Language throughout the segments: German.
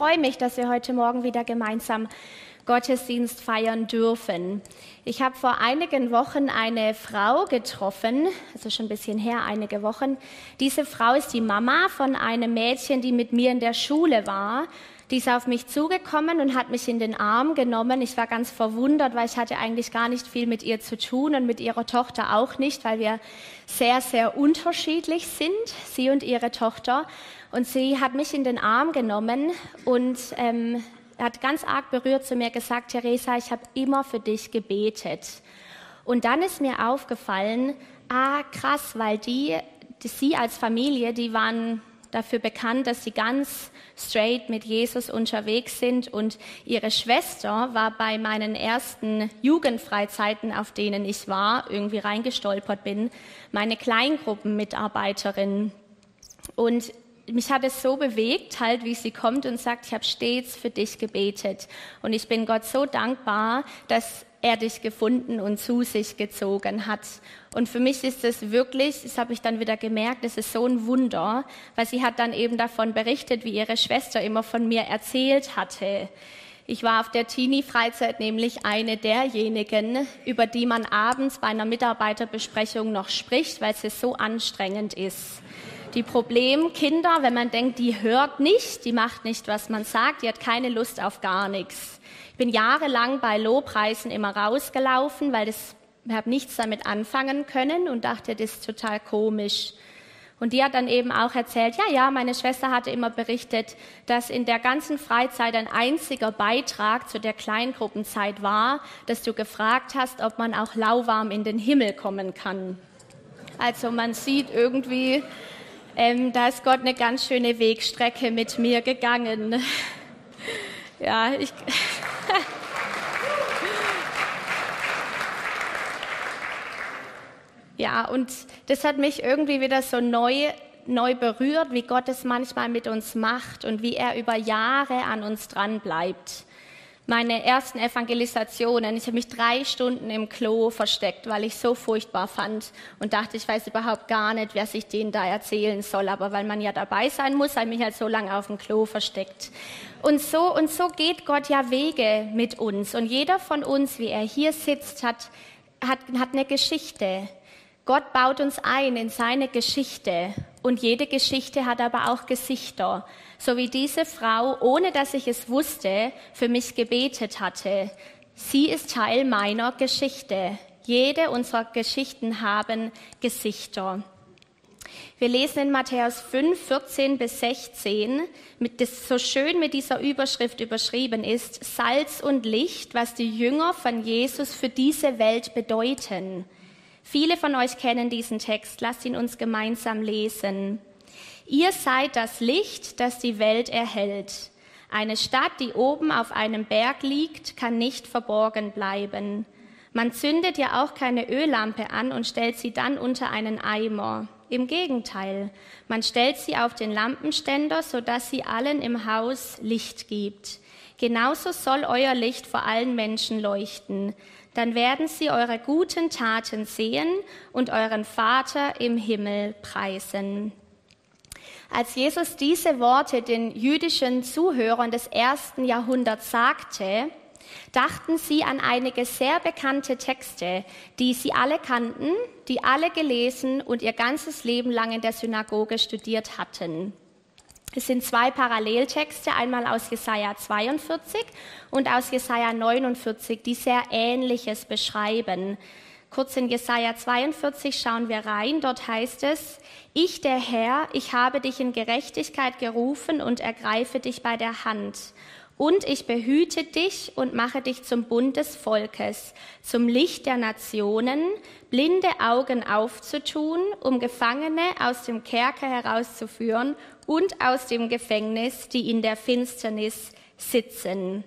freue mich, dass wir heute Morgen wieder gemeinsam Gottesdienst feiern dürfen. Ich habe vor einigen Wochen eine Frau getroffen, also schon ein bisschen her, einige Wochen. Diese Frau ist die Mama von einem Mädchen, die mit mir in der Schule war. Die ist auf mich zugekommen und hat mich in den Arm genommen. Ich war ganz verwundert, weil ich hatte eigentlich gar nicht viel mit ihr zu tun und mit ihrer Tochter auch nicht, weil wir sehr, sehr unterschiedlich sind, sie und ihre Tochter. Und sie hat mich in den Arm genommen und ähm, hat ganz arg berührt zu mir gesagt, Theresa, ich habe immer für dich gebetet. Und dann ist mir aufgefallen, ah krass, weil die, die sie als Familie, die waren dafür bekannt, dass sie ganz straight mit Jesus unterwegs sind. Und ihre Schwester war bei meinen ersten Jugendfreizeiten, auf denen ich war, irgendwie reingestolpert bin, meine Kleingruppenmitarbeiterin. Und mich hat es so bewegt, halt, wie sie kommt und sagt, ich habe stets für dich gebetet. Und ich bin Gott so dankbar, dass er dich gefunden und zu sich gezogen hat. Und für mich ist es wirklich, das habe ich dann wieder gemerkt, es ist so ein Wunder, weil sie hat dann eben davon berichtet, wie ihre Schwester immer von mir erzählt hatte. Ich war auf der Teenie-Freizeit nämlich eine derjenigen, über die man abends bei einer Mitarbeiterbesprechung noch spricht, weil es so anstrengend ist. Die Problemkinder, wenn man denkt, die hört nicht, die macht nicht, was man sagt, die hat keine Lust auf gar nichts bin jahrelang bei Lobpreisen immer rausgelaufen, weil das, ich habe nichts damit anfangen können und dachte, das ist total komisch. Und die hat dann eben auch erzählt, ja, ja, meine Schwester hatte immer berichtet, dass in der ganzen Freizeit ein einziger Beitrag zu der Kleingruppenzeit war, dass du gefragt hast, ob man auch lauwarm in den Himmel kommen kann. Also man sieht irgendwie, ähm, da ist Gott eine ganz schöne Wegstrecke mit mir gegangen. ja, ich. ja, und das hat mich irgendwie wieder so neu, neu berührt, wie Gott es manchmal mit uns macht und wie er über Jahre an uns dran bleibt meine ersten Evangelisationen. Ich habe mich drei Stunden im Klo versteckt, weil ich so furchtbar fand und dachte, ich weiß überhaupt gar nicht, wer sich denen da erzählen soll. Aber weil man ja dabei sein muss, habe ich mich halt so lange auf dem Klo versteckt. Und so und so geht Gott ja Wege mit uns. Und jeder von uns, wie er hier sitzt, hat, hat, hat eine Geschichte. Gott baut uns ein in seine Geschichte. Und jede Geschichte hat aber auch Gesichter so wie diese Frau, ohne dass ich es wusste, für mich gebetet hatte. Sie ist Teil meiner Geschichte. Jede unserer Geschichten haben Gesichter. Wir lesen in Matthäus 5, 14 bis 16, mit das so schön mit dieser Überschrift überschrieben ist, Salz und Licht, was die Jünger von Jesus für diese Welt bedeuten. Viele von euch kennen diesen Text. Lasst ihn uns gemeinsam lesen. Ihr seid das Licht, das die Welt erhellt. Eine Stadt, die oben auf einem Berg liegt, kann nicht verborgen bleiben. Man zündet ja auch keine Öllampe an und stellt sie dann unter einen Eimer. Im Gegenteil, man stellt sie auf den Lampenständer, sodass sie allen im Haus Licht gibt. Genauso soll euer Licht vor allen Menschen leuchten. Dann werden sie eure guten Taten sehen und euren Vater im Himmel preisen. Als Jesus diese Worte den jüdischen Zuhörern des ersten Jahrhunderts sagte, dachten sie an einige sehr bekannte Texte, die sie alle kannten, die alle gelesen und ihr ganzes Leben lang in der Synagoge studiert hatten. Es sind zwei Paralleltexte, einmal aus Jesaja 42 und aus Jesaja 49, die sehr Ähnliches beschreiben. Kurz in Jesaja 42 schauen wir rein. Dort heißt es, ich, der Herr, ich habe dich in Gerechtigkeit gerufen und ergreife dich bei der Hand. Und ich behüte dich und mache dich zum Bund des Volkes, zum Licht der Nationen, blinde Augen aufzutun, um Gefangene aus dem Kerker herauszuführen und aus dem Gefängnis, die in der Finsternis sitzen.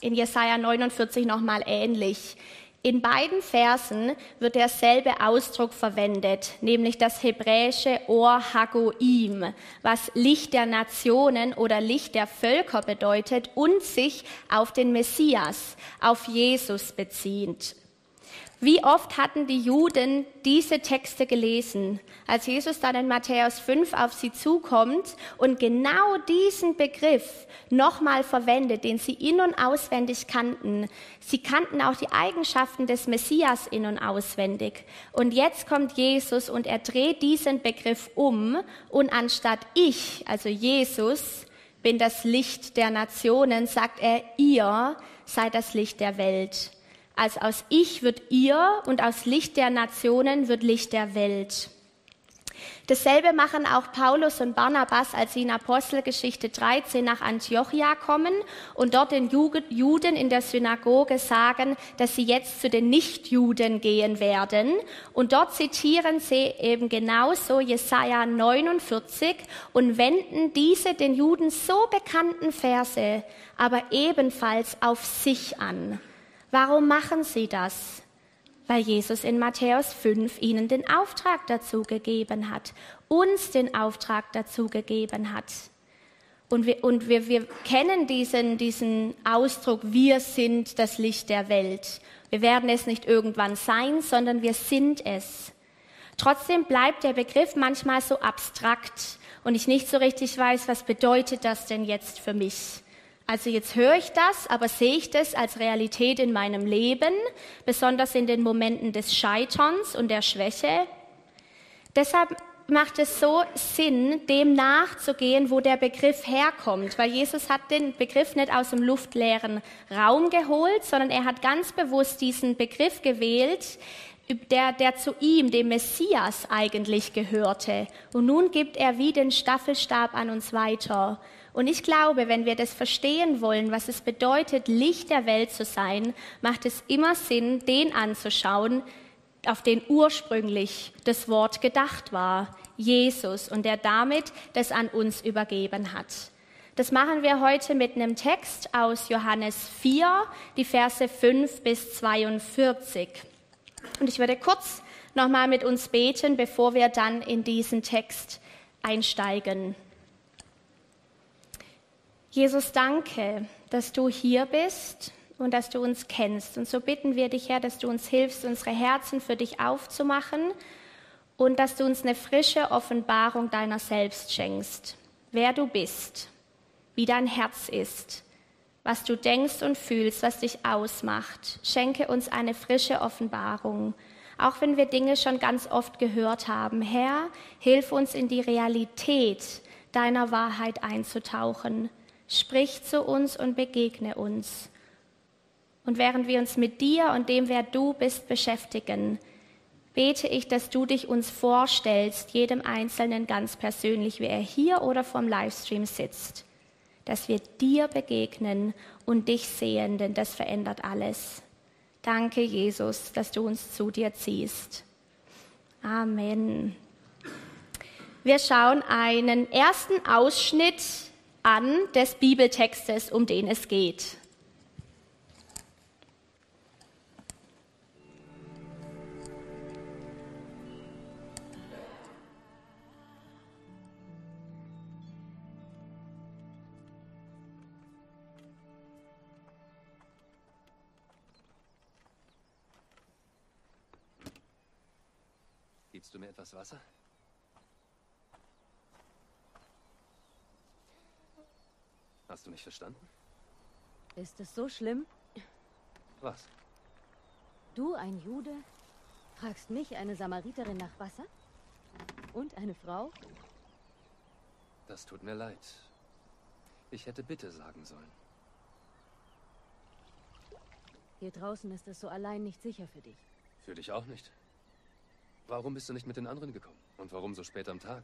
In Jesaja 49 nochmal ähnlich. In beiden Versen wird derselbe Ausdruck verwendet, nämlich das hebräische Or Hagoim, was Licht der Nationen oder Licht der Völker bedeutet und sich auf den Messias, auf Jesus bezieht. Wie oft hatten die Juden diese Texte gelesen, als Jesus dann in Matthäus 5 auf sie zukommt und genau diesen Begriff nochmal verwendet, den sie in- und auswendig kannten. Sie kannten auch die Eigenschaften des Messias in- und auswendig. Und jetzt kommt Jesus und er dreht diesen Begriff um und anstatt ich, also Jesus, bin das Licht der Nationen, sagt er, ihr seid das Licht der Welt. Als aus Ich wird ihr und aus Licht der Nationen wird Licht der Welt. Dasselbe machen auch Paulus und Barnabas, als sie in Apostelgeschichte 13 nach Antiochia kommen und dort den Juden in der Synagoge sagen, dass sie jetzt zu den Nichtjuden gehen werden. Und dort zitieren sie eben genauso Jesaja 49 und wenden diese den Juden so bekannten Verse aber ebenfalls auf sich an. Warum machen sie das? Weil Jesus in Matthäus 5 ihnen den Auftrag dazu gegeben hat, uns den Auftrag dazu gegeben hat. Und wir, und wir, wir kennen diesen, diesen Ausdruck, wir sind das Licht der Welt. Wir werden es nicht irgendwann sein, sondern wir sind es. Trotzdem bleibt der Begriff manchmal so abstrakt und ich nicht so richtig weiß, was bedeutet das denn jetzt für mich? Also jetzt höre ich das, aber sehe ich das als Realität in meinem Leben, besonders in den Momenten des Scheiterns und der Schwäche. Deshalb macht es so Sinn, dem nachzugehen, wo der Begriff herkommt, weil Jesus hat den Begriff nicht aus dem luftleeren Raum geholt, sondern er hat ganz bewusst diesen Begriff gewählt, der, der zu ihm, dem Messias, eigentlich gehörte. Und nun gibt er wie den Staffelstab an uns weiter. Und ich glaube, wenn wir das verstehen wollen, was es bedeutet, Licht der Welt zu sein, macht es immer Sinn, den anzuschauen, auf den ursprünglich das Wort gedacht war, Jesus, und der damit das an uns übergeben hat. Das machen wir heute mit einem Text aus Johannes 4, die Verse 5 bis 42. Und ich werde kurz nochmal mit uns beten, bevor wir dann in diesen Text einsteigen. Jesus, danke, dass du hier bist und dass du uns kennst. Und so bitten wir dich, Herr, dass du uns hilfst, unsere Herzen für dich aufzumachen und dass du uns eine frische Offenbarung deiner selbst schenkst. Wer du bist, wie dein Herz ist, was du denkst und fühlst, was dich ausmacht. Schenke uns eine frische Offenbarung. Auch wenn wir Dinge schon ganz oft gehört haben. Herr, hilf uns in die Realität deiner Wahrheit einzutauchen Sprich zu uns und begegne uns. Und während wir uns mit dir und dem, wer du bist, beschäftigen, bete ich, dass du dich uns vorstellst, jedem Einzelnen ganz persönlich, wie er hier oder vom Livestream sitzt, dass wir dir begegnen und dich sehen, denn das verändert alles. Danke, Jesus, dass du uns zu dir ziehst. Amen. Wir schauen einen ersten Ausschnitt an des Bibeltextes, um den es geht. Gibst du mir etwas Wasser? Hast du nicht verstanden? Ist es so schlimm? Was? Du, ein Jude, fragst mich, eine Samariterin, nach Wasser? Und eine Frau? Das tut mir leid. Ich hätte bitte sagen sollen. Hier draußen ist es so allein nicht sicher für dich. Für dich auch nicht. Warum bist du nicht mit den anderen gekommen? Und warum so spät am Tag?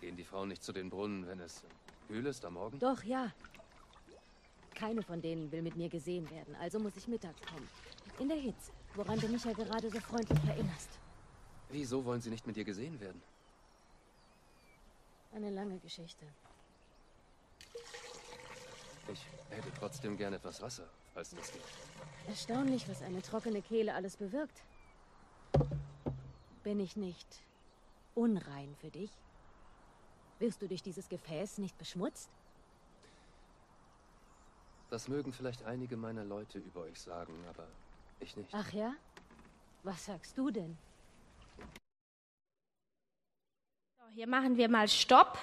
Gehen die Frauen nicht zu den Brunnen, wenn es kühl ist am Morgen? Doch, ja. Keine von denen will mit mir gesehen werden, also muss ich mittags kommen. In der Hitze, woran du mich ja gerade so freundlich erinnerst. Wieso wollen sie nicht mit dir gesehen werden? Eine lange Geschichte. Ich hätte trotzdem gerne etwas Wasser, falls das geht. Erstaunlich, was eine trockene Kehle alles bewirkt. Bin ich nicht unrein für dich? Wirst du durch dieses Gefäß nicht beschmutzt? Das mögen vielleicht einige meiner Leute über euch sagen, aber ich nicht. Ach ja? Was sagst du denn? Hier machen wir mal Stopp.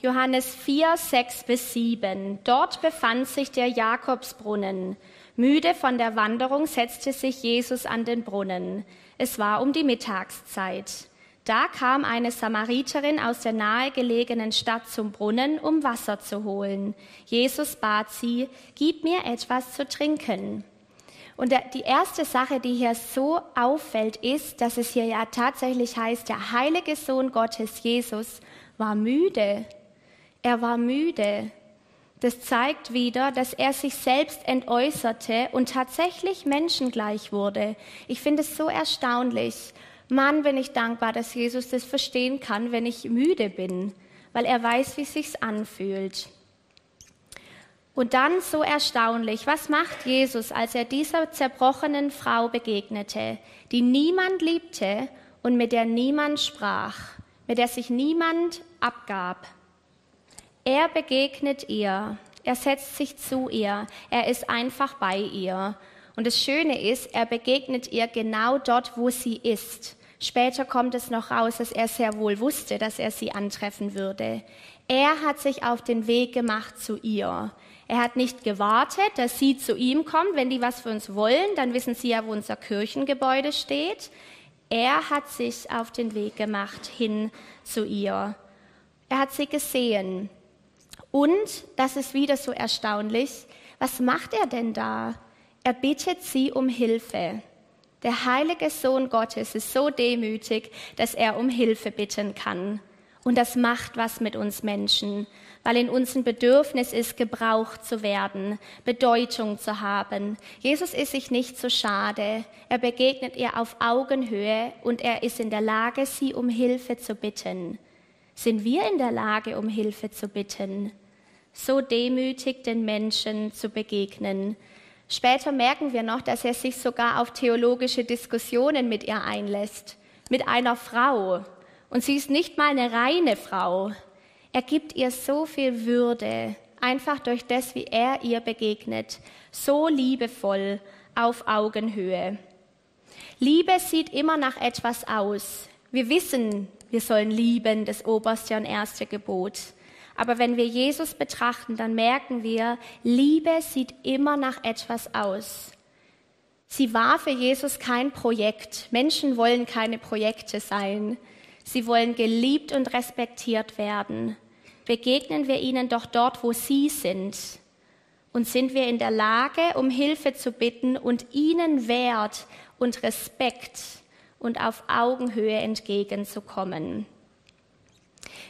Johannes 4, 6 bis 7. Dort befand sich der Jakobsbrunnen. Müde von der Wanderung setzte sich Jesus an den Brunnen. Es war um die Mittagszeit. Da kam eine Samariterin aus der nahegelegenen Stadt zum Brunnen, um Wasser zu holen. Jesus bat sie, gib mir etwas zu trinken. Und die erste Sache, die hier so auffällt, ist, dass es hier ja tatsächlich heißt, der heilige Sohn Gottes, Jesus, war müde. Er war müde. Das zeigt wieder, dass er sich selbst entäußerte und tatsächlich menschengleich wurde. Ich finde es so erstaunlich. Mann, bin ich dankbar, dass Jesus das verstehen kann, wenn ich müde bin, weil er weiß, wie es sich anfühlt. Und dann so erstaunlich, was macht Jesus, als er dieser zerbrochenen Frau begegnete, die niemand liebte und mit der niemand sprach, mit der sich niemand abgab? Er begegnet ihr, er setzt sich zu ihr, er ist einfach bei ihr. Und das Schöne ist, er begegnet ihr genau dort, wo sie ist. Später kommt es noch raus, dass er sehr wohl wusste, dass er sie antreffen würde. Er hat sich auf den Weg gemacht zu ihr. Er hat nicht gewartet, dass sie zu ihm kommt. Wenn die was für uns wollen, dann wissen sie ja, wo unser Kirchengebäude steht. Er hat sich auf den Weg gemacht hin zu ihr. Er hat sie gesehen. Und, das ist wieder so erstaunlich, was macht er denn da? Er bittet sie um Hilfe. Der heilige Sohn Gottes ist so demütig, dass er um Hilfe bitten kann. Und das macht was mit uns Menschen, weil in unserem Bedürfnis ist, gebraucht zu werden, Bedeutung zu haben. Jesus ist sich nicht so schade. Er begegnet ihr auf Augenhöhe und er ist in der Lage, sie um Hilfe zu bitten. Sind wir in der Lage, um Hilfe zu bitten? So demütig den Menschen zu begegnen, Später merken wir noch, dass er sich sogar auf theologische Diskussionen mit ihr einlässt, mit einer Frau. Und sie ist nicht mal eine reine Frau. Er gibt ihr so viel Würde, einfach durch das, wie er ihr begegnet, so liebevoll auf Augenhöhe. Liebe sieht immer nach etwas aus. Wir wissen, wir sollen lieben, das oberste und erste Gebot. Aber wenn wir Jesus betrachten, dann merken wir, Liebe sieht immer nach etwas aus. Sie war für Jesus kein Projekt. Menschen wollen keine Projekte sein. Sie wollen geliebt und respektiert werden. Begegnen wir ihnen doch dort, wo sie sind. Und sind wir in der Lage, um Hilfe zu bitten und ihnen Wert und Respekt und auf Augenhöhe entgegenzukommen.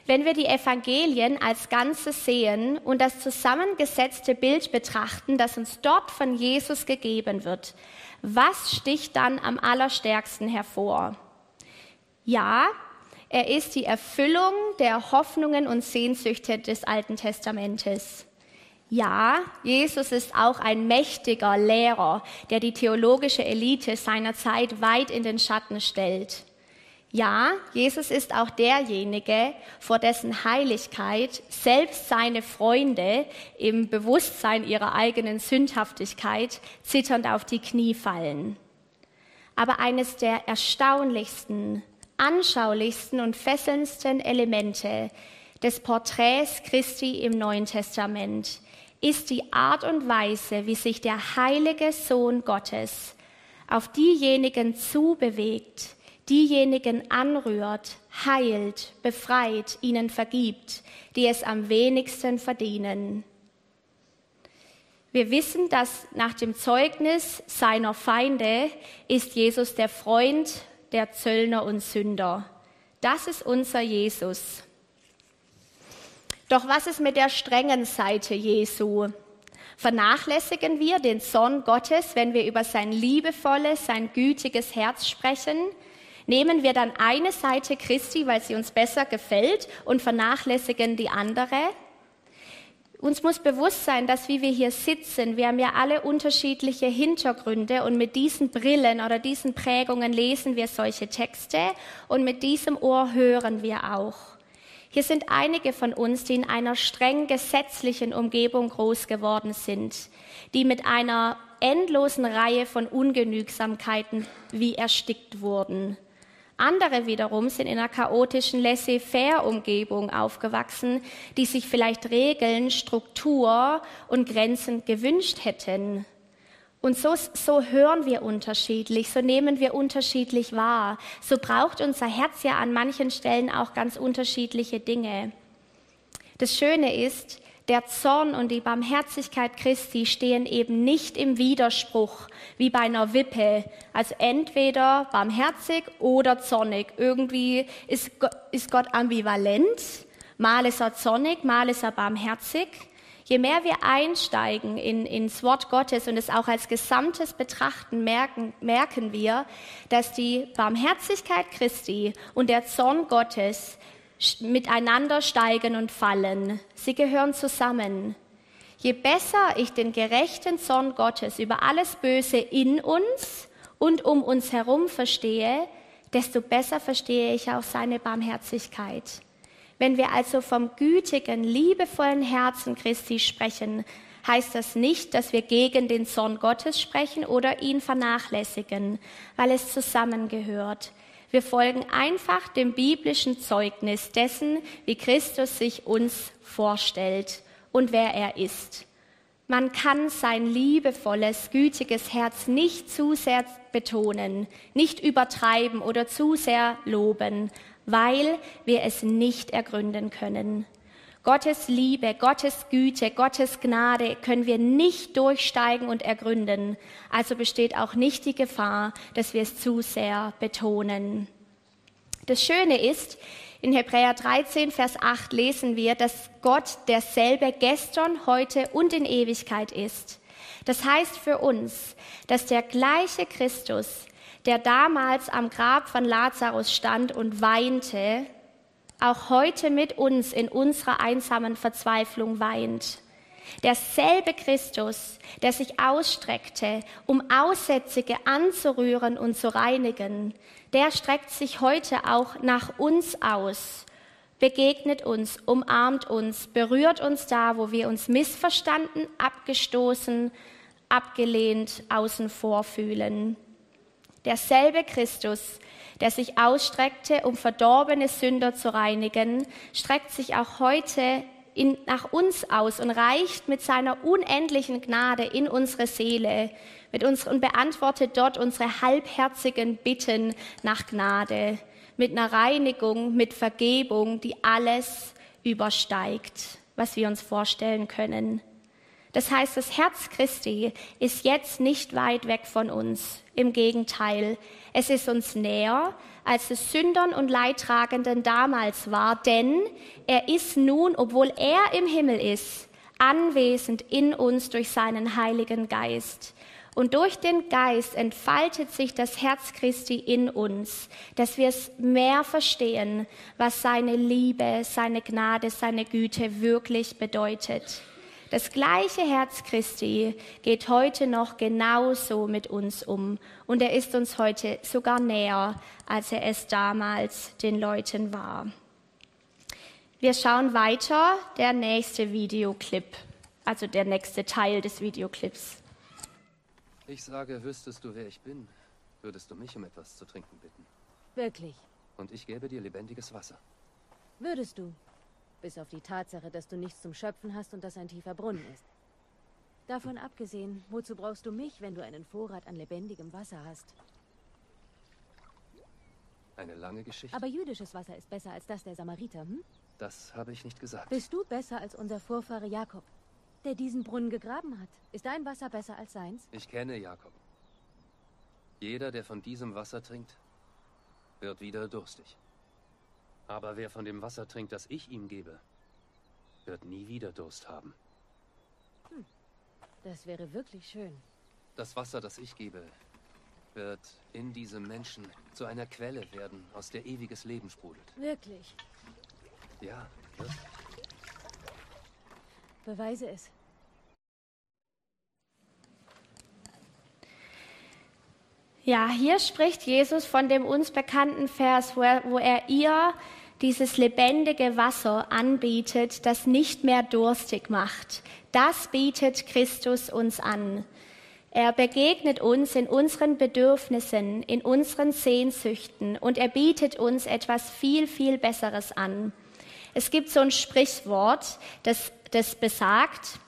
Wenn wir die Evangelien als Ganzes sehen und das zusammengesetzte Bild betrachten, das uns dort von Jesus gegeben wird, was sticht dann am allerstärksten hervor? Ja, er ist die Erfüllung der Hoffnungen und Sehnsüchte des Alten Testamentes. Ja, Jesus ist auch ein mächtiger Lehrer, der die theologische Elite seiner Zeit weit in den Schatten stellt. Ja, Jesus ist auch derjenige, vor dessen Heiligkeit selbst seine Freunde im Bewusstsein ihrer eigenen Sündhaftigkeit zitternd auf die Knie fallen. Aber eines der erstaunlichsten, anschaulichsten und fesselndsten Elemente des Porträts Christi im Neuen Testament ist die Art und Weise, wie sich der heilige Sohn Gottes auf diejenigen zubewegt, diejenigen anrührt, heilt, befreit, ihnen vergibt, die es am wenigsten verdienen. Wir wissen, dass nach dem Zeugnis seiner Feinde ist Jesus der Freund der Zöllner und Sünder. Das ist unser Jesus. Doch was ist mit der strengen Seite Jesu? Vernachlässigen wir den Zorn Gottes, wenn wir über sein liebevolles, sein gütiges Herz sprechen? Nehmen wir dann eine Seite Christi, weil sie uns besser gefällt und vernachlässigen die andere? Uns muss bewusst sein, dass wie wir hier sitzen, wir haben ja alle unterschiedliche Hintergründe und mit diesen Brillen oder diesen Prägungen lesen wir solche Texte und mit diesem Ohr hören wir auch. Hier sind einige von uns, die in einer streng gesetzlichen Umgebung groß geworden sind, die mit einer endlosen Reihe von Ungenügsamkeiten wie erstickt wurden. Andere wiederum sind in einer chaotischen Laissez-faire-Umgebung aufgewachsen, die sich vielleicht Regeln, Struktur und Grenzen gewünscht hätten. Und so, so hören wir unterschiedlich, so nehmen wir unterschiedlich wahr. So braucht unser Herz ja an manchen Stellen auch ganz unterschiedliche Dinge. Das Schöne ist, der Zorn und die Barmherzigkeit Christi stehen eben nicht im Widerspruch wie bei einer Wippe. Also entweder barmherzig oder zornig. Irgendwie ist Gott, ist Gott ambivalent. Mal ist er zornig, mal ist er barmherzig. Je mehr wir einsteigen in, ins Wort Gottes und es auch als Gesamtes betrachten, merken, merken wir, dass die Barmherzigkeit Christi und der Zorn Gottes miteinander steigen und fallen. Sie gehören zusammen. Je besser ich den gerechten Zorn Gottes über alles Böse in uns und um uns herum verstehe, desto besser verstehe ich auch seine Barmherzigkeit. Wenn wir also vom gütigen, liebevollen Herzen Christi sprechen, heißt das nicht, dass wir gegen den Zorn Gottes sprechen oder ihn vernachlässigen, weil es zusammengehört. Wir folgen einfach dem biblischen Zeugnis dessen, wie Christus sich uns vorstellt und wer er ist. Man kann sein liebevolles, gütiges Herz nicht zu sehr betonen, nicht übertreiben oder zu sehr loben, weil wir es nicht ergründen können. Gottes Liebe, Gottes Güte, Gottes Gnade können wir nicht durchsteigen und ergründen. Also besteht auch nicht die Gefahr, dass wir es zu sehr betonen. Das Schöne ist, in Hebräer 13, Vers 8 lesen wir, dass Gott derselbe gestern, heute und in Ewigkeit ist. Das heißt für uns, dass der gleiche Christus, der damals am Grab von Lazarus stand und weinte, auch heute mit uns in unserer einsamen Verzweiflung weint. Derselbe Christus, der sich ausstreckte, um Aussätzige anzurühren und zu reinigen, der streckt sich heute auch nach uns aus, begegnet uns, umarmt uns, berührt uns da, wo wir uns missverstanden, abgestoßen, abgelehnt, außen vor fühlen. Derselbe Christus, der sich ausstreckte, um verdorbene Sünder zu reinigen, streckt sich auch heute in, nach uns aus und reicht mit seiner unendlichen Gnade in unsere Seele mit uns und beantwortet dort unsere halbherzigen Bitten nach Gnade, mit einer Reinigung, mit Vergebung, die alles übersteigt, was wir uns vorstellen können. Das heißt, das Herz Christi ist jetzt nicht weit weg von uns. Im Gegenteil, es ist uns näher, als es Sündern und Leidtragenden damals war, denn er ist nun, obwohl er im Himmel ist, anwesend in uns durch seinen Heiligen Geist. Und durch den Geist entfaltet sich das Herz Christi in uns, dass wir es mehr verstehen, was seine Liebe, seine Gnade, seine Güte wirklich bedeutet. Das gleiche Herz Christi geht heute noch genauso mit uns um und er ist uns heute sogar näher, als er es damals den Leuten war. Wir schauen weiter, der nächste Videoclip, also der nächste Teil des Videoclips. Ich sage, wüsstest du, wer ich bin, würdest du mich um etwas zu trinken bitten. Wirklich. Und ich gäbe dir lebendiges Wasser. Würdest du? Bis auf die Tatsache, dass du nichts zum Schöpfen hast und dass ein tiefer Brunnen ist. Davon abgesehen, wozu brauchst du mich, wenn du einen Vorrat an lebendigem Wasser hast? Eine lange Geschichte. Aber jüdisches Wasser ist besser als das der Samariter, hm? Das habe ich nicht gesagt. Bist du besser als unser Vorfahre Jakob, der diesen Brunnen gegraben hat? Ist dein Wasser besser als seins? Ich kenne Jakob. Jeder, der von diesem Wasser trinkt, wird wieder durstig. Aber wer von dem Wasser trinkt, das ich ihm gebe, wird nie wieder Durst haben. Hm. Das wäre wirklich schön. Das Wasser, das ich gebe, wird in diesem Menschen zu einer Quelle werden, aus der ewiges Leben sprudelt. Wirklich? Ja, wirklich. Beweise es. Ja, hier spricht Jesus von dem uns bekannten Vers, wo er, wo er ihr dieses lebendige Wasser anbietet, das nicht mehr durstig macht. Das bietet Christus uns an. Er begegnet uns in unseren Bedürfnissen, in unseren Sehnsüchten und er bietet uns etwas viel, viel Besseres an. Es gibt so ein Sprichwort, das, das besagt,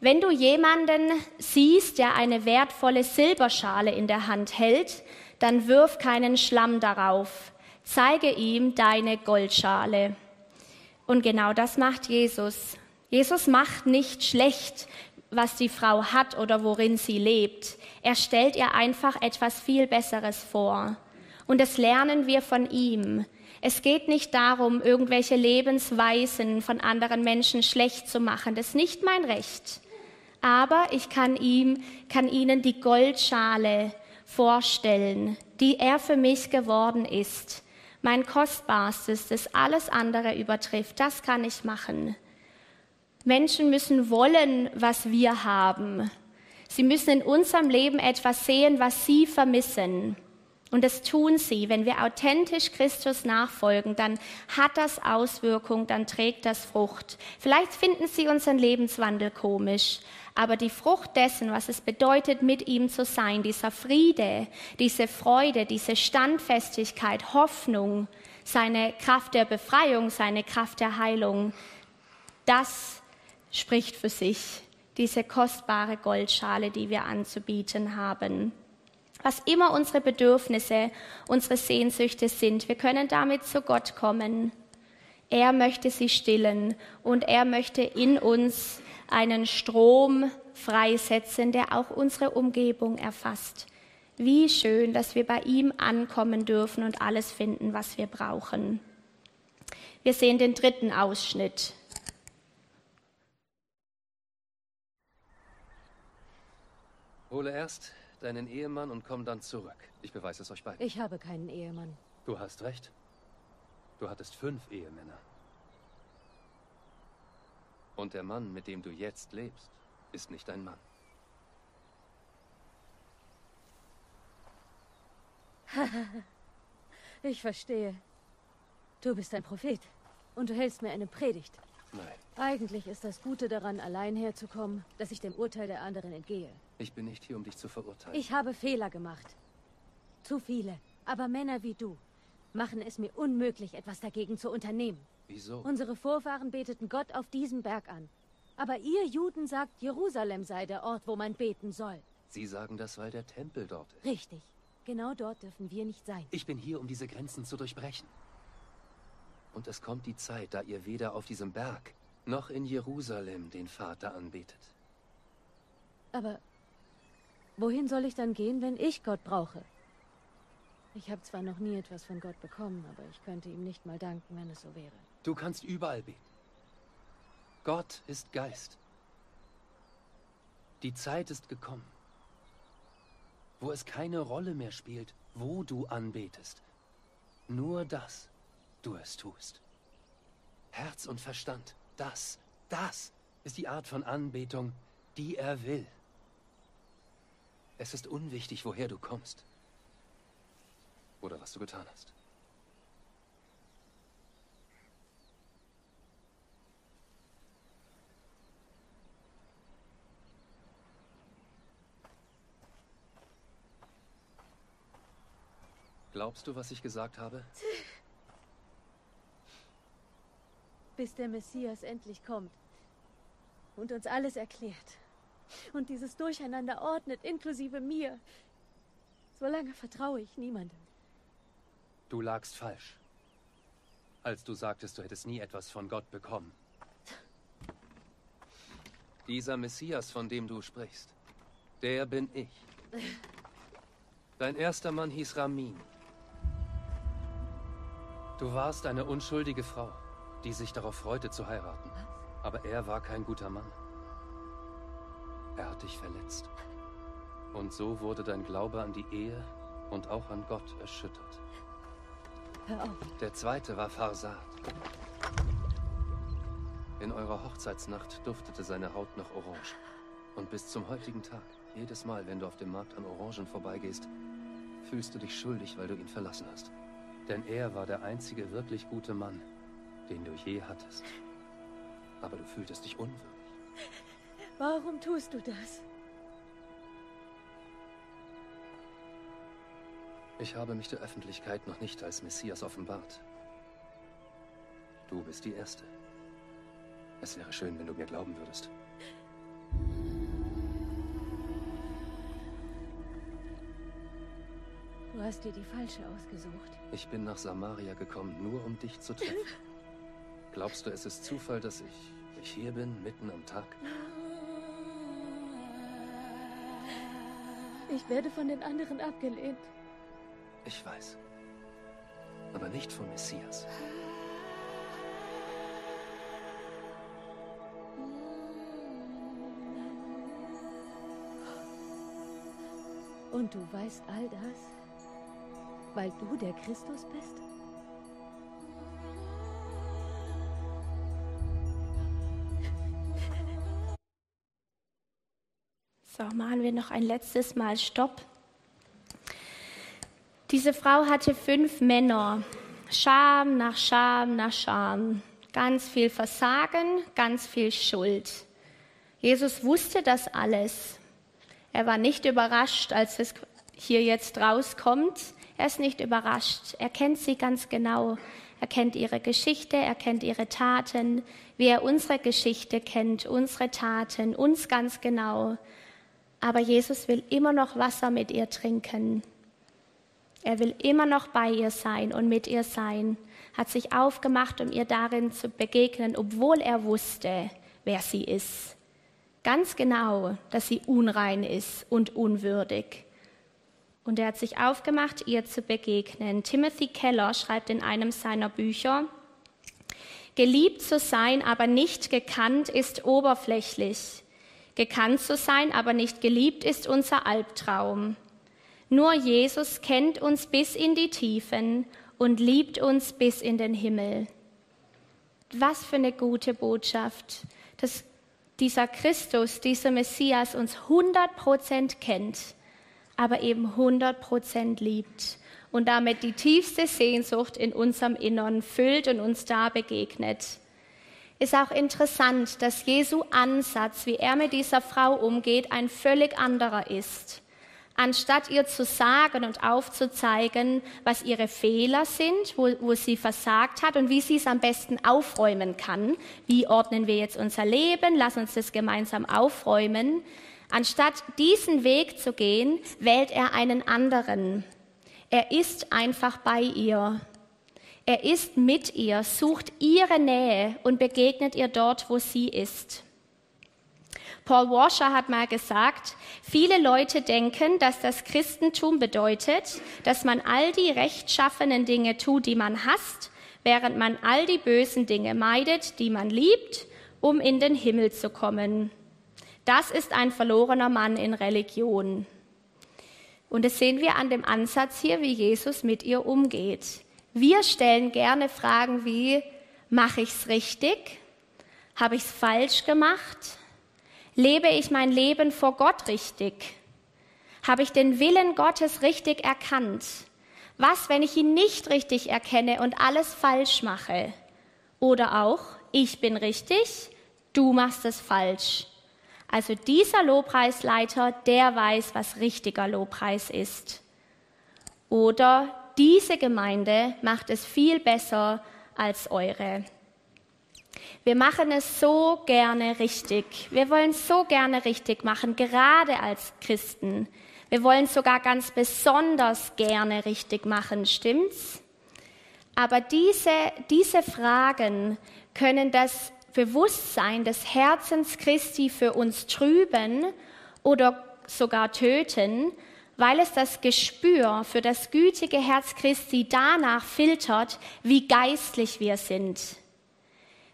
wenn du jemanden siehst, der eine wertvolle Silberschale in der Hand hält, dann wirf keinen Schlamm darauf. Zeige ihm deine Goldschale. Und genau das macht Jesus. Jesus macht nicht schlecht, was die Frau hat oder worin sie lebt. Er stellt ihr einfach etwas viel Besseres vor. Und das lernen wir von ihm. Es geht nicht darum, irgendwelche Lebensweisen von anderen Menschen schlecht zu machen. Das ist nicht mein Recht. Aber ich kann ihm, kann ihnen die Goldschale vorstellen, die er für mich geworden ist. Mein Kostbarstes, das alles andere übertrifft. Das kann ich machen. Menschen müssen wollen, was wir haben. Sie müssen in unserem Leben etwas sehen, was sie vermissen. Und das tun sie. Wenn wir authentisch Christus nachfolgen, dann hat das Auswirkungen, dann trägt das Frucht. Vielleicht finden sie unseren Lebenswandel komisch, aber die Frucht dessen, was es bedeutet, mit ihm zu sein, dieser Friede, diese Freude, diese Standfestigkeit, Hoffnung, seine Kraft der Befreiung, seine Kraft der Heilung, das spricht für sich, diese kostbare Goldschale, die wir anzubieten haben. Was immer unsere Bedürfnisse, unsere Sehnsüchte sind, wir können damit zu Gott kommen. Er möchte sie stillen und er möchte in uns einen Strom freisetzen, der auch unsere Umgebung erfasst. Wie schön, dass wir bei ihm ankommen dürfen und alles finden, was wir brauchen. Wir sehen den dritten Ausschnitt. Hole erst deinen Ehemann und komm dann zurück. Ich beweise es euch beiden. Ich habe keinen Ehemann. Du hast recht. Du hattest fünf Ehemänner. Und der Mann, mit dem du jetzt lebst, ist nicht dein Mann. ich verstehe. Du bist ein Prophet und du hältst mir eine Predigt. Nein. Eigentlich ist das Gute daran, allein herzukommen, dass ich dem Urteil der anderen entgehe. Ich bin nicht hier, um dich zu verurteilen. Ich habe Fehler gemacht. Zu viele. Aber Männer wie du machen es mir unmöglich, etwas dagegen zu unternehmen. Wieso? Unsere Vorfahren beteten Gott auf diesem Berg an. Aber ihr Juden sagt, Jerusalem sei der Ort, wo man beten soll. Sie sagen das, weil der Tempel dort ist. Richtig. Genau dort dürfen wir nicht sein. Ich bin hier, um diese Grenzen zu durchbrechen. Und es kommt die Zeit, da ihr weder auf diesem Berg noch in Jerusalem den Vater anbetet. Aber Wohin soll ich dann gehen, wenn ich Gott brauche? Ich habe zwar noch nie etwas von Gott bekommen, aber ich könnte ihm nicht mal danken, wenn es so wäre. Du kannst überall beten. Gott ist Geist. Die Zeit ist gekommen, wo es keine Rolle mehr spielt, wo du anbetest. Nur das du es tust. Herz und Verstand, das, das ist die Art von Anbetung, die er will. Es ist unwichtig, woher du kommst. Oder was du getan hast. Glaubst du, was ich gesagt habe? Bis der Messias endlich kommt und uns alles erklärt und dieses Durcheinander ordnet, inklusive mir. Solange vertraue ich niemandem. Du lagst falsch, als du sagtest, du hättest nie etwas von Gott bekommen. Dieser Messias, von dem du sprichst, der bin ich. Dein erster Mann hieß Ramin. Du warst eine unschuldige Frau, die sich darauf freute zu heiraten. Aber er war kein guter Mann. Er hat dich verletzt. Und so wurde dein Glaube an die Ehe und auch an Gott erschüttert. Hör auf. Der zweite war Farsad. In eurer Hochzeitsnacht duftete seine Haut nach Orange. Und bis zum heutigen Tag, jedes Mal, wenn du auf dem Markt an Orangen vorbeigehst, fühlst du dich schuldig, weil du ihn verlassen hast. Denn er war der einzige wirklich gute Mann, den du je hattest. Aber du fühltest dich unwürdig. Warum tust du das? Ich habe mich der Öffentlichkeit noch nicht als Messias offenbart. Du bist die Erste. Es wäre schön, wenn du mir glauben würdest. Du hast dir die falsche ausgesucht. Ich bin nach Samaria gekommen, nur um dich zu treffen. Glaubst du, es ist Zufall, dass ich, ich hier bin, mitten am Tag? Ich werde von den anderen abgelehnt. Ich weiß. Aber nicht vom Messias. Und du weißt all das, weil du der Christus bist? So, machen wir noch ein letztes Mal Stopp. Diese Frau hatte fünf Männer. Scham nach Scham nach Scham. Ganz viel Versagen, ganz viel Schuld. Jesus wusste das alles. Er war nicht überrascht, als es hier jetzt rauskommt. Er ist nicht überrascht. Er kennt sie ganz genau. Er kennt ihre Geschichte, er kennt ihre Taten, wie er unsere Geschichte kennt, unsere Taten, uns ganz genau. Aber Jesus will immer noch Wasser mit ihr trinken. Er will immer noch bei ihr sein und mit ihr sein, hat sich aufgemacht, um ihr darin zu begegnen, obwohl er wusste, wer sie ist. Ganz genau, dass sie unrein ist und unwürdig. Und er hat sich aufgemacht, ihr zu begegnen. Timothy Keller schreibt in einem seiner Bücher, Geliebt zu sein, aber nicht gekannt, ist oberflächlich. Gekannt zu sein, aber nicht geliebt, ist unser Albtraum. Nur Jesus kennt uns bis in die Tiefen und liebt uns bis in den Himmel. Was für eine gute Botschaft, dass dieser Christus, dieser Messias uns 100% kennt, aber eben 100% liebt und damit die tiefste Sehnsucht in unserem Innern füllt und uns da begegnet. Ist auch interessant, dass Jesu Ansatz, wie er mit dieser Frau umgeht, ein völlig anderer ist. Anstatt ihr zu sagen und aufzuzeigen, was ihre Fehler sind, wo, wo sie versagt hat und wie sie es am besten aufräumen kann, wie ordnen wir jetzt unser Leben, lass uns das gemeinsam aufräumen, anstatt diesen Weg zu gehen, wählt er einen anderen. Er ist einfach bei ihr. Er ist mit ihr, sucht ihre Nähe und begegnet ihr dort, wo sie ist. Paul Washer hat mal gesagt, viele Leute denken, dass das Christentum bedeutet, dass man all die rechtschaffenen Dinge tut, die man hasst, während man all die bösen Dinge meidet, die man liebt, um in den Himmel zu kommen. Das ist ein verlorener Mann in Religion. Und das sehen wir an dem Ansatz hier, wie Jesus mit ihr umgeht. Wir stellen gerne Fragen wie, mache ich es richtig? Habe ich es falsch gemacht? Lebe ich mein Leben vor Gott richtig? Habe ich den Willen Gottes richtig erkannt? Was, wenn ich ihn nicht richtig erkenne und alles falsch mache? Oder auch, ich bin richtig, du machst es falsch. Also dieser Lobpreisleiter, der weiß, was richtiger Lobpreis ist. Oder diese Gemeinde macht es viel besser als eure. Wir machen es so gerne richtig. Wir wollen so gerne richtig machen, gerade als Christen. Wir wollen sogar ganz besonders gerne richtig machen, stimmt's? Aber diese, diese Fragen können das Bewusstsein des Herzens Christi für uns trüben oder sogar töten, weil es das Gespür für das gütige Herz Christi danach filtert, wie geistlich wir sind.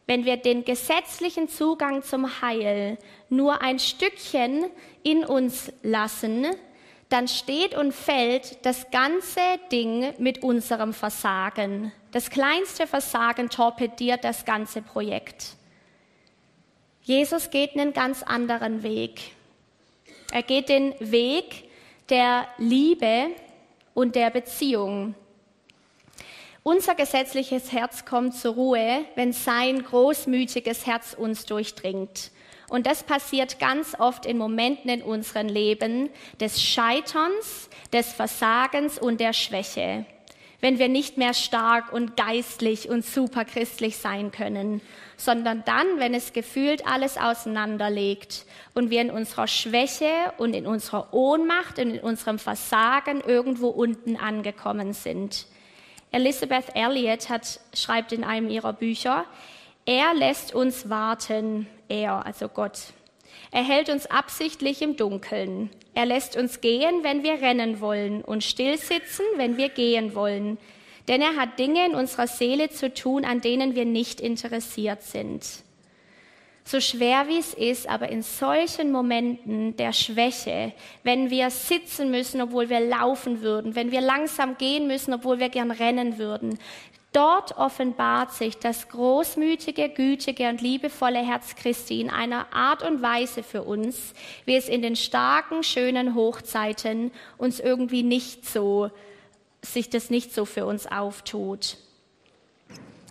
Wenn wir den gesetzlichen Zugang zum Heil nur ein Stückchen in uns lassen, dann steht und fällt das ganze Ding mit unserem Versagen. Das kleinste Versagen torpediert das ganze Projekt. Jesus geht einen ganz anderen Weg. Er geht den Weg der Liebe und der Beziehung. Unser gesetzliches Herz kommt zur Ruhe, wenn sein großmütiges Herz uns durchdringt. Und das passiert ganz oft in Momenten in unserem Leben des Scheiterns, des Versagens und der Schwäche. Wenn wir nicht mehr stark und geistlich und superchristlich sein können, sondern dann, wenn es gefühlt alles auseinanderlegt und wir in unserer Schwäche und in unserer Ohnmacht und in unserem Versagen irgendwo unten angekommen sind. Elizabeth Elliot hat, schreibt in einem ihrer Bücher, er lässt uns warten, er, also Gott. Er hält uns absichtlich im Dunkeln. Er lässt uns gehen, wenn wir rennen wollen und stillsitzen, wenn wir gehen wollen. Denn er hat Dinge in unserer Seele zu tun, an denen wir nicht interessiert sind. So schwer wie es ist, aber in solchen Momenten der Schwäche, wenn wir sitzen müssen, obwohl wir laufen würden, wenn wir langsam gehen müssen, obwohl wir gern rennen würden, Dort offenbart sich das großmütige, gütige und liebevolle Herz Christi in einer Art und Weise für uns, wie es in den starken, schönen Hochzeiten uns irgendwie nicht so, sich das nicht so für uns auftut.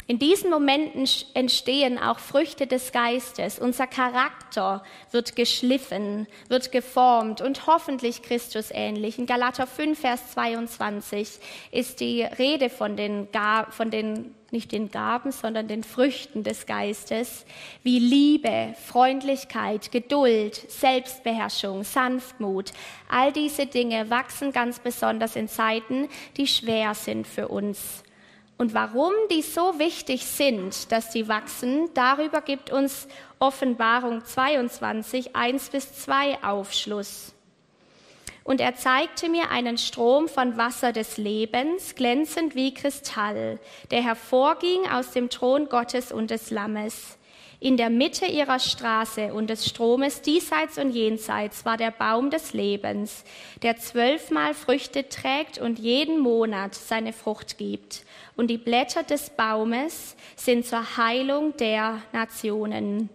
In diesen Momenten entstehen auch Früchte des Geistes. Unser Charakter wird geschliffen, wird geformt und hoffentlich Christus ähnlich. In Galater 5, Vers 22 ist die Rede von den, von den, nicht den Gaben, sondern den Früchten des Geistes, wie Liebe, Freundlichkeit, Geduld, Selbstbeherrschung, Sanftmut. All diese Dinge wachsen ganz besonders in Zeiten, die schwer sind für uns. Und warum die so wichtig sind, dass sie wachsen, darüber gibt uns Offenbarung 22, 1 bis 2 Aufschluss. Und er zeigte mir einen Strom von Wasser des Lebens, glänzend wie Kristall, der hervorging aus dem Thron Gottes und des Lammes. In der Mitte ihrer Straße und des Stromes diesseits und jenseits war der Baum des Lebens, der zwölfmal Früchte trägt und jeden Monat seine Frucht gibt und die Blätter des Baumes sind zur Heilung der Nationen.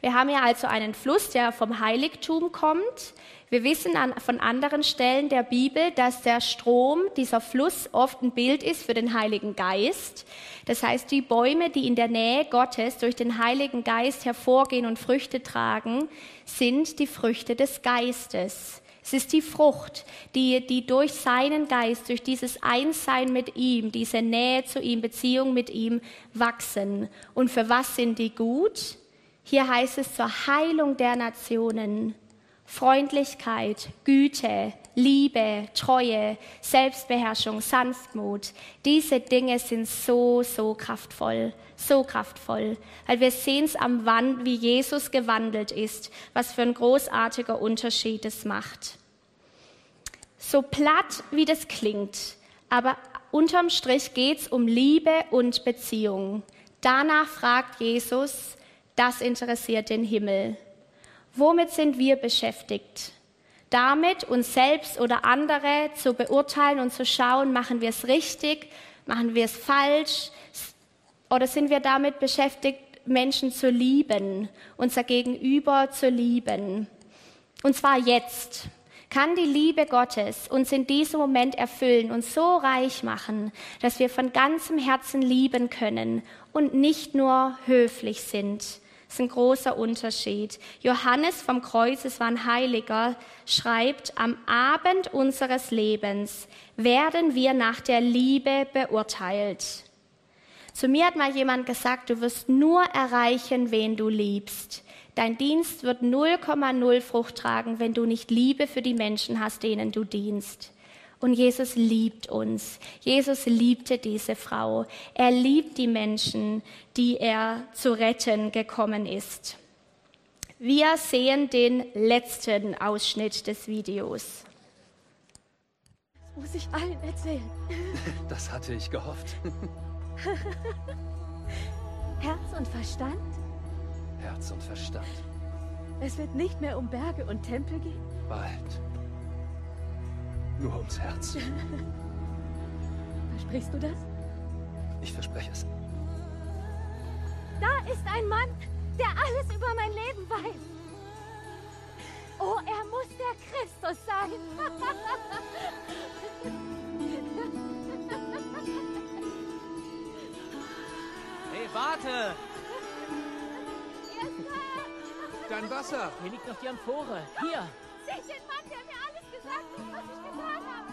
Wir haben hier also einen Fluss, der vom Heiligtum kommt. Wir wissen an, von anderen Stellen der Bibel, dass der Strom, dieser Fluss oft ein Bild ist für den Heiligen Geist. Das heißt, die Bäume, die in der Nähe Gottes durch den Heiligen Geist hervorgehen und Früchte tragen, sind die Früchte des Geistes. Es ist die Frucht, die, die durch seinen Geist, durch dieses Einssein mit ihm, diese Nähe zu ihm, Beziehung mit ihm wachsen. Und für was sind die gut? Hier heißt es zur Heilung der Nationen. Freundlichkeit, Güte, Liebe, Treue, Selbstbeherrschung, Sanftmut. Diese Dinge sind so, so kraftvoll, so kraftvoll, weil wir sehen es am Wand, wie Jesus gewandelt ist, was für ein großartiger Unterschied es macht. So platt wie das klingt, aber unterm Strich geht es um Liebe und Beziehung. Danach fragt Jesus, das interessiert den Himmel. Womit sind wir beschäftigt? Damit, uns selbst oder andere zu beurteilen und zu schauen, machen wir es richtig, machen wir es falsch oder sind wir damit beschäftigt, Menschen zu lieben, unser Gegenüber zu lieben? Und zwar jetzt. Kann die Liebe Gottes uns in diesem Moment erfüllen und so reich machen, dass wir von ganzem Herzen lieben können und nicht nur höflich sind, das ist ein großer Unterschied. Johannes vom Kreuz, es war ein Heiliger, schreibt, am Abend unseres Lebens werden wir nach der Liebe beurteilt. Zu mir hat mal jemand gesagt, du wirst nur erreichen, wen du liebst. Dein Dienst wird 0,0 Frucht tragen, wenn du nicht Liebe für die Menschen hast, denen du dienst. Und Jesus liebt uns. Jesus liebte diese Frau. Er liebt die Menschen, die er zu retten gekommen ist. Wir sehen den letzten Ausschnitt des Videos. Das muss ich allen erzählen. Das hatte ich gehofft. Herz und Verstand? Herz und Verstand. Es wird nicht mehr um Berge und Tempel gehen? Bald. Nur ums Herz. Versprichst du das? Ich verspreche es. Da ist ein Mann, der alles über mein Leben weiß. Oh, er muss der Christus sein. warte! Dein Wasser! Hier liegt noch die Amphore. Hier! Seht den Mann, der mir gesagt was ich getan habe.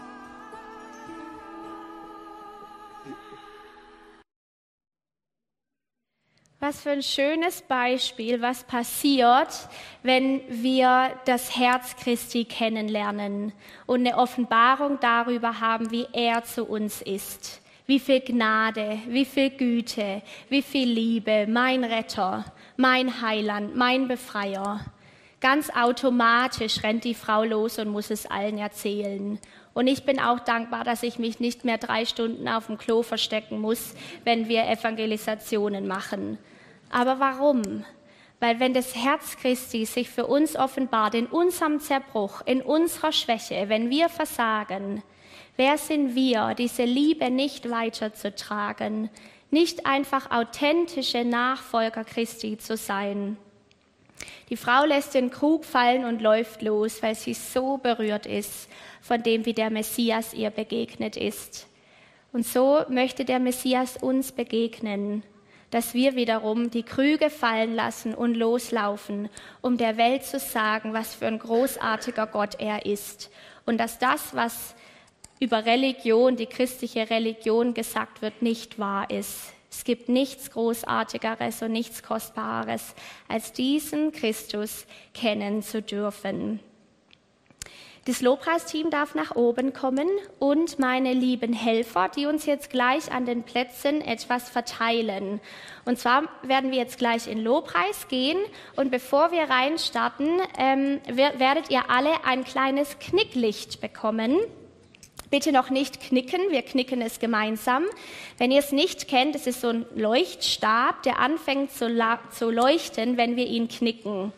Was für ein schönes Beispiel, was passiert, wenn wir das Herz Christi kennenlernen und eine Offenbarung darüber haben, wie er zu uns ist. Wie viel Gnade, wie viel Güte, wie viel Liebe, mein Retter, mein Heiland, mein Befreier. Ganz automatisch rennt die Frau los und muss es allen erzählen. Und ich bin auch dankbar, dass ich mich nicht mehr drei Stunden auf dem Klo verstecken muss, wenn wir Evangelisationen machen. Aber warum? Weil wenn das Herz Christi sich für uns offenbart, in unserem Zerbruch, in unserer Schwäche, wenn wir versagen, wer sind wir, diese Liebe nicht weiterzutragen, nicht einfach authentische Nachfolger Christi zu sein? Die Frau lässt den Krug fallen und läuft los, weil sie so berührt ist von dem, wie der Messias ihr begegnet ist. Und so möchte der Messias uns begegnen, dass wir wiederum die Krüge fallen lassen und loslaufen, um der Welt zu sagen, was für ein großartiger Gott er ist. Und dass das, was über Religion, die christliche Religion gesagt wird, nicht wahr ist. Es gibt nichts Großartigeres und nichts Kostbareres, als diesen Christus kennen zu dürfen. Das Lobpreisteam darf nach oben kommen und meine lieben Helfer, die uns jetzt gleich an den Plätzen etwas verteilen. Und zwar werden wir jetzt gleich in Lobpreis gehen und bevor wir reinstarten, ähm, werdet ihr alle ein kleines Knicklicht bekommen. Bitte noch nicht knicken, wir knicken es gemeinsam. Wenn ihr es nicht kennt, es ist so ein Leuchtstab, der anfängt zu, zu leuchten, wenn wir ihn knicken.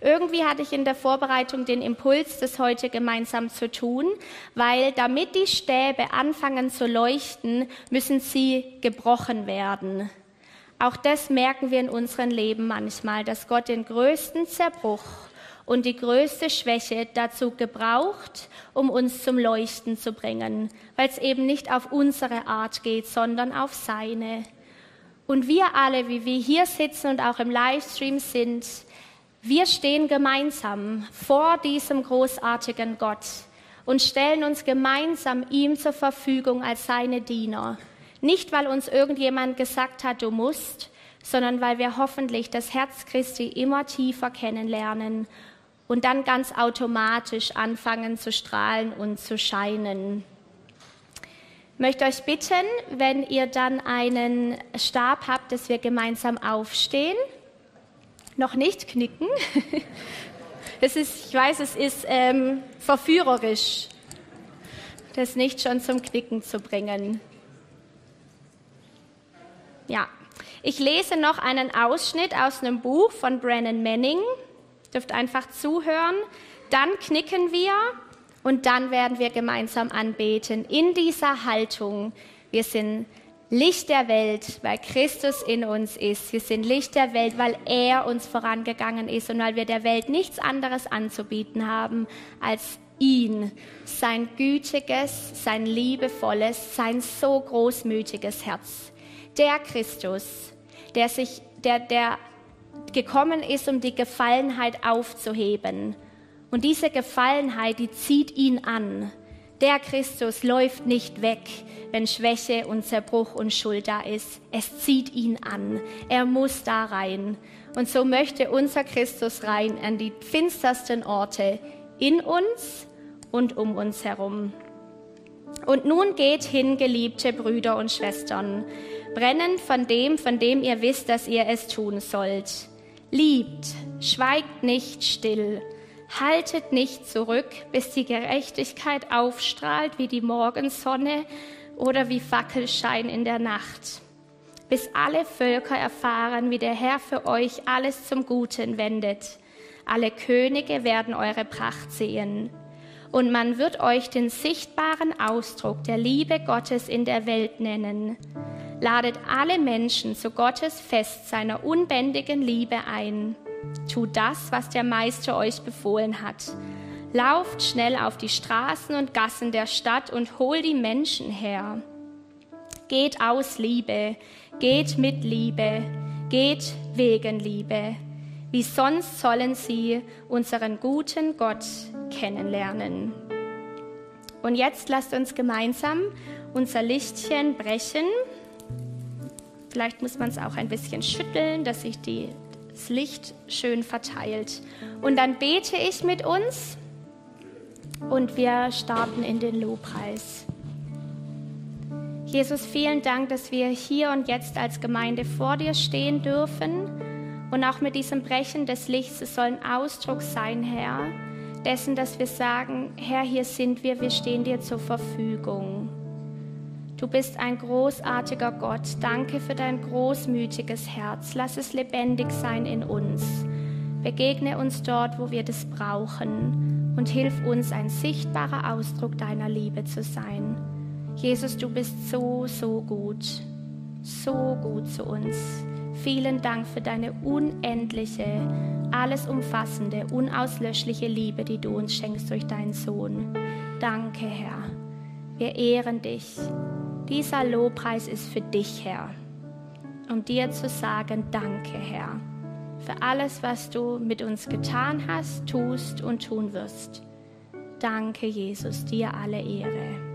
Irgendwie hatte ich in der Vorbereitung den Impuls, das heute gemeinsam zu tun, weil damit die Stäbe anfangen zu leuchten, müssen sie gebrochen werden. Auch das merken wir in unserem Leben manchmal, dass Gott den größten Zerbruch und die größte Schwäche dazu gebraucht, um uns zum Leuchten zu bringen, weil es eben nicht auf unsere Art geht, sondern auf seine. Und wir alle, wie wir hier sitzen und auch im Livestream sind, wir stehen gemeinsam vor diesem großartigen Gott und stellen uns gemeinsam ihm zur Verfügung als seine Diener. Nicht, weil uns irgendjemand gesagt hat, du musst, sondern weil wir hoffentlich das Herz Christi immer tiefer kennenlernen und dann ganz automatisch anfangen zu strahlen und zu scheinen. Ich möchte euch bitten, wenn ihr dann einen Stab habt, dass wir gemeinsam aufstehen. Noch nicht knicken. Das ist, ich weiß, es ist ähm, verführerisch, das nicht schon zum Knicken zu bringen. Ja, ich lese noch einen Ausschnitt aus einem Buch von Brennan Manning dürft einfach zuhören. Dann knicken wir und dann werden wir gemeinsam anbeten in dieser Haltung. Wir sind Licht der Welt, weil Christus in uns ist. Wir sind Licht der Welt, weil er uns vorangegangen ist und weil wir der Welt nichts anderes anzubieten haben als ihn, sein gütiges, sein liebevolles, sein so großmütiges Herz. Der Christus, der sich, der, der gekommen ist, um die Gefallenheit aufzuheben. Und diese Gefallenheit, die zieht ihn an. Der Christus läuft nicht weg, wenn Schwäche und Zerbruch und Schuld da ist. Es zieht ihn an. Er muss da rein. Und so möchte unser Christus rein an die finstersten Orte in uns und um uns herum. Und nun geht hin, geliebte Brüder und Schwestern, brennend von dem, von dem ihr wisst, dass ihr es tun sollt. Liebt, schweigt nicht still, haltet nicht zurück, bis die Gerechtigkeit aufstrahlt wie die Morgensonne oder wie Fackelschein in der Nacht, bis alle Völker erfahren, wie der Herr für euch alles zum Guten wendet. Alle Könige werden eure Pracht sehen. Und man wird euch den sichtbaren Ausdruck der Liebe Gottes in der Welt nennen ladet alle Menschen zu Gottes Fest seiner unbändigen Liebe ein. Tut das, was der Meister euch befohlen hat. Lauft schnell auf die Straßen und Gassen der Stadt und hol die Menschen her. geht aus Liebe, geht mit Liebe, geht wegen Liebe. Wie sonst sollen sie unseren guten Gott kennenlernen. Und jetzt lasst uns gemeinsam unser Lichtchen brechen. Vielleicht muss man es auch ein bisschen schütteln, dass sich die, das Licht schön verteilt. Und dann bete ich mit uns und wir starten in den Lobpreis. Jesus, vielen Dank, dass wir hier und jetzt als Gemeinde vor dir stehen dürfen. Und auch mit diesem Brechen des Lichts, es soll ein Ausdruck sein, Herr, dessen, dass wir sagen, Herr, hier sind wir, wir stehen dir zur Verfügung. Du bist ein großartiger Gott. Danke für dein großmütiges Herz. Lass es lebendig sein in uns. Begegne uns dort, wo wir das brauchen und hilf uns, ein sichtbarer Ausdruck deiner Liebe zu sein. Jesus, du bist so, so gut, so gut zu uns. Vielen Dank für deine unendliche, alles umfassende, unauslöschliche Liebe, die du uns schenkst durch deinen Sohn. Danke, Herr. Wir ehren dich. Dieser Lobpreis ist für dich, Herr. Um dir zu sagen, danke, Herr, für alles, was du mit uns getan hast, tust und tun wirst. Danke, Jesus, dir alle Ehre.